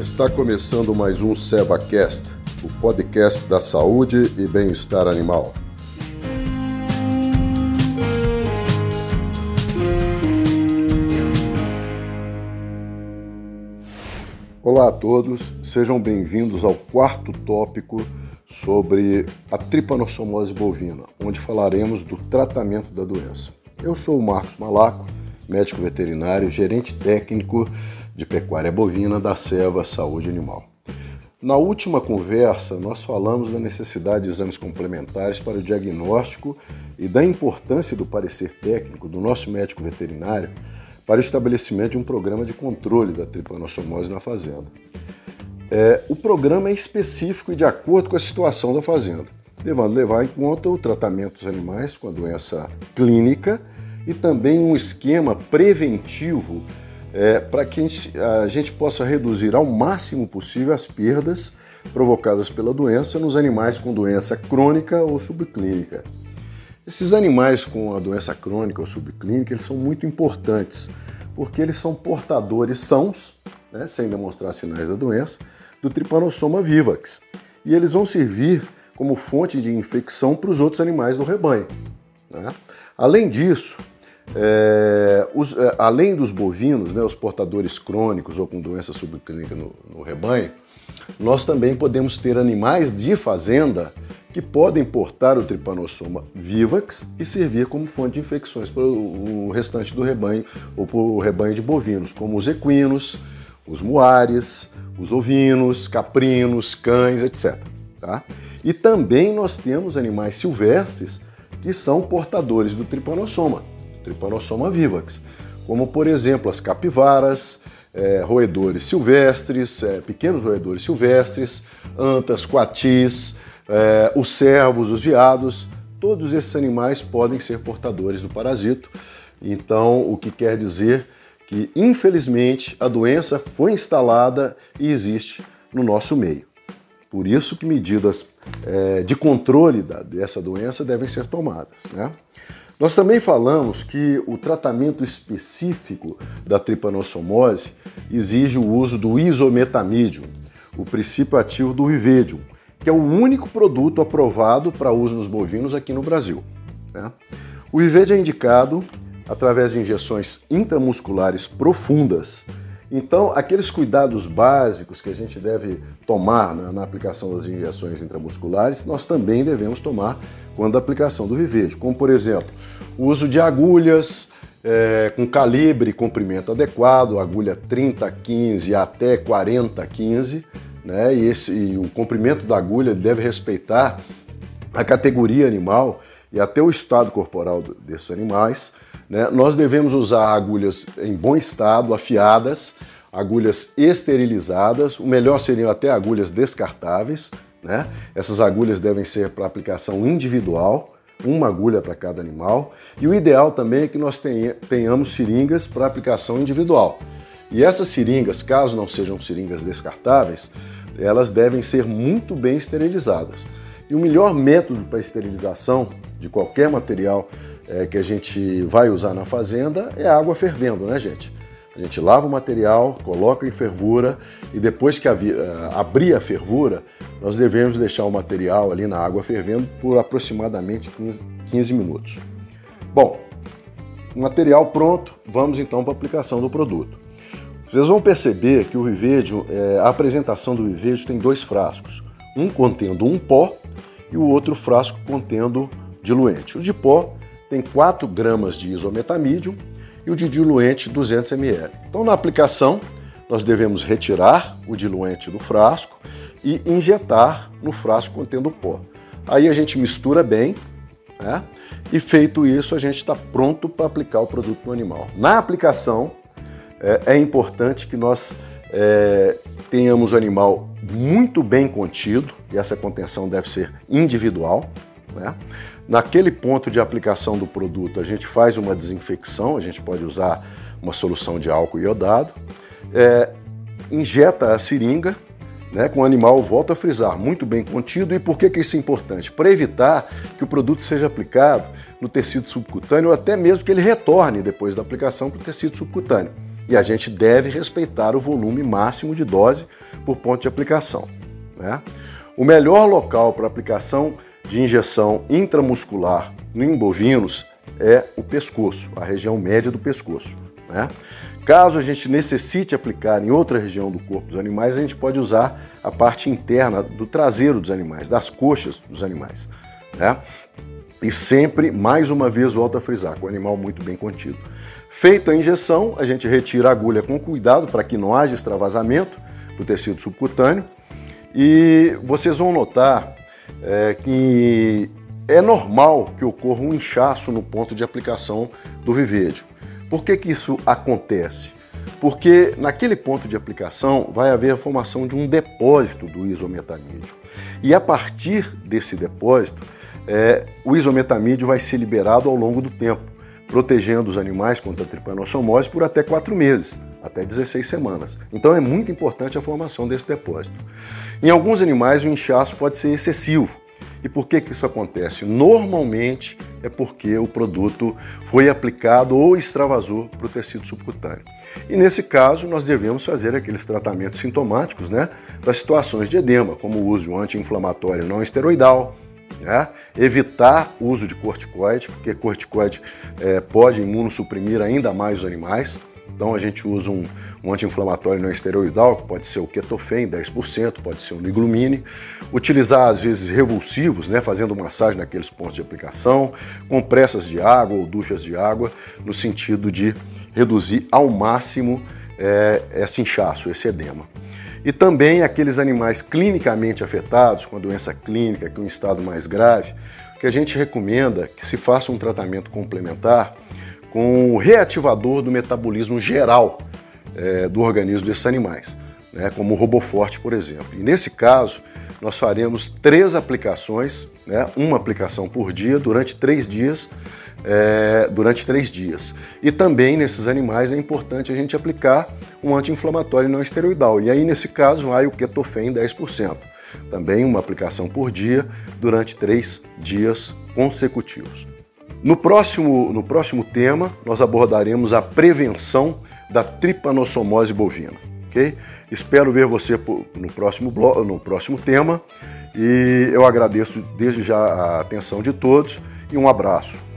Está começando mais um SevaCast, o podcast da saúde e bem-estar animal. Olá a todos, sejam bem-vindos ao quarto tópico sobre a tripanossomose bovina, onde falaremos do tratamento da doença. Eu sou o Marcos Malaco, médico veterinário, gerente técnico de pecuária bovina da Seva Saúde Animal. Na última conversa, nós falamos da necessidade de exames complementares para o diagnóstico e da importância do parecer técnico do nosso médico veterinário para o estabelecimento de um programa de controle da tripanossomose na fazenda. É, o programa é específico e de acordo com a situação da fazenda, devendo levar em conta o tratamento dos animais com a doença clínica e também um esquema preventivo é, para que a gente, a gente possa reduzir ao máximo possível as perdas provocadas pela doença nos animais com doença crônica ou subclínica. Esses animais com a doença crônica ou subclínica eles são muito importantes porque eles são portadores sãos, né, sem demonstrar sinais da doença, do Trypanosoma vivax. E eles vão servir como fonte de infecção para os outros animais do rebanho. Né? Além disso, é, os, é, além dos bovinos, né, os portadores crônicos ou com doença subclínica no, no rebanho, nós também podemos ter animais de fazenda que podem portar o tripanossoma vivax e servir como fonte de infecções para o restante do rebanho ou para o rebanho de bovinos, como os equinos, os muares, os ovinos, caprinos, cães, etc. Tá? E também nós temos animais silvestres que são portadores do tripanossoma, tripanossoma vivax, como por exemplo as capivaras, é, roedores silvestres, é, pequenos roedores silvestres, antas, coatis, é, os cervos, os veados, todos esses animais podem ser portadores do parasito. Então, o que quer dizer que, infelizmente, a doença foi instalada e existe no nosso meio. Por isso que medidas é, de controle da, dessa doença devem ser tomadas. Né? Nós também falamos que o tratamento específico da tripanossomose exige o uso do isometamídium, o princípio ativo do Rivedium, que é o único produto aprovado para uso nos bovinos aqui no Brasil. Né? O Rivedium é indicado através de injeções intramusculares profundas. Então, aqueles cuidados básicos que a gente deve tomar na, na aplicação das injeções intramusculares, nós também devemos tomar quando a aplicação do Vivede, como por exemplo, o uso de agulhas é, com calibre e comprimento adequado, agulha 30-15 até 40-15, né? E, esse, e o comprimento da agulha deve respeitar a categoria animal e até o estado corporal desses animais. Né? Nós devemos usar agulhas em bom estado, afiadas, agulhas esterilizadas, o melhor seriam até agulhas descartáveis. Né? Essas agulhas devem ser para aplicação individual, uma agulha para cada animal. E o ideal também é que nós tenhamos seringas para aplicação individual. E essas seringas, caso não sejam seringas descartáveis, elas devem ser muito bem esterilizadas. E o melhor método para esterilização de qualquer material é, que a gente vai usar na fazenda é água fervendo, né, gente? A gente lava o material, coloca em fervura e depois que abrir a fervura, nós devemos deixar o material ali na água fervendo por aproximadamente 15, 15 minutos. Bom, material pronto, vamos então para a aplicação do produto. Vocês vão perceber que o Vivedio, é, a apresentação do Vivedio tem dois frascos, um contendo um pó e o outro frasco contendo diluente. O de pó tem 4 gramas de isometamídio e o de diluente 200 ml. Então, na aplicação, nós devemos retirar o diluente do frasco e injetar no frasco contendo o pó. Aí a gente mistura bem, né? E feito isso, a gente está pronto para aplicar o produto no animal. Na aplicação, é, é importante que nós é, tenhamos o animal muito bem contido, e essa contenção deve ser individual. Né? Naquele ponto de aplicação do produto, a gente faz uma desinfecção, a gente pode usar uma solução de álcool iodado, é, injeta a seringa, né, com o animal, volta a frisar, muito bem contido. E por que, que isso é importante? Para evitar que o produto seja aplicado no tecido subcutâneo ou até mesmo que ele retorne depois da aplicação para o tecido subcutâneo. E a gente deve respeitar o volume máximo de dose por ponto de aplicação. Né? O melhor local para aplicação de injeção intramuscular em bovinos é o pescoço, a região média do pescoço. Né? Caso a gente necessite aplicar em outra região do corpo dos animais, a gente pode usar a parte interna do traseiro dos animais, das coxas dos animais. Né? E sempre, mais uma vez, volta a frisar, com o animal muito bem contido. Feita a injeção, a gente retira a agulha com cuidado para que não haja extravasamento do tecido subcutâneo. E vocês vão notar é, que é normal que ocorra um inchaço no ponto de aplicação do vivédio. Por que, que isso acontece? Porque naquele ponto de aplicação vai haver a formação de um depósito do isometamídeo. E a partir desse depósito, é, o isometamídeo vai ser liberado ao longo do tempo, protegendo os animais contra a tripanossomose por até quatro meses, até 16 semanas. Então é muito importante a formação desse depósito. Em alguns animais, o inchaço pode ser excessivo, e por que, que isso acontece? Normalmente é porque o produto foi aplicado ou extravasou para o tecido subcutâneo. E nesse caso, nós devemos fazer aqueles tratamentos sintomáticos né, para situações de edema, como o uso de um anti-inflamatório não esteroidal, né? evitar o uso de corticoide, porque corticoide é, pode imunossuprimir ainda mais os animais. Então a gente usa um, um anti-inflamatório não esteroidal, que pode ser o ketofen, 10%, pode ser o niglumine. Utilizar, às vezes, revulsivos, né, fazendo massagem naqueles pontos de aplicação, compressas de água ou duchas de água, no sentido de reduzir ao máximo é, esse inchaço, esse edema. E também aqueles animais clinicamente afetados, com a doença clínica, é um estado mais grave, que a gente recomenda que se faça um tratamento complementar com o reativador do metabolismo geral é, do organismo desses animais, né, como o Roboforte, por exemplo. E nesse caso, nós faremos três aplicações, né, uma aplicação por dia, durante três dias, é, durante três dias. E também nesses animais é importante a gente aplicar um anti-inflamatório não esteroidal. E aí, nesse caso, vai o ketofen 10%. Também uma aplicação por dia durante três dias consecutivos. No próximo, no próximo tema, nós abordaremos a prevenção da tripanossomose bovina. ok? Espero ver você no próximo, bloco, no próximo tema e eu agradeço desde já a atenção de todos e um abraço.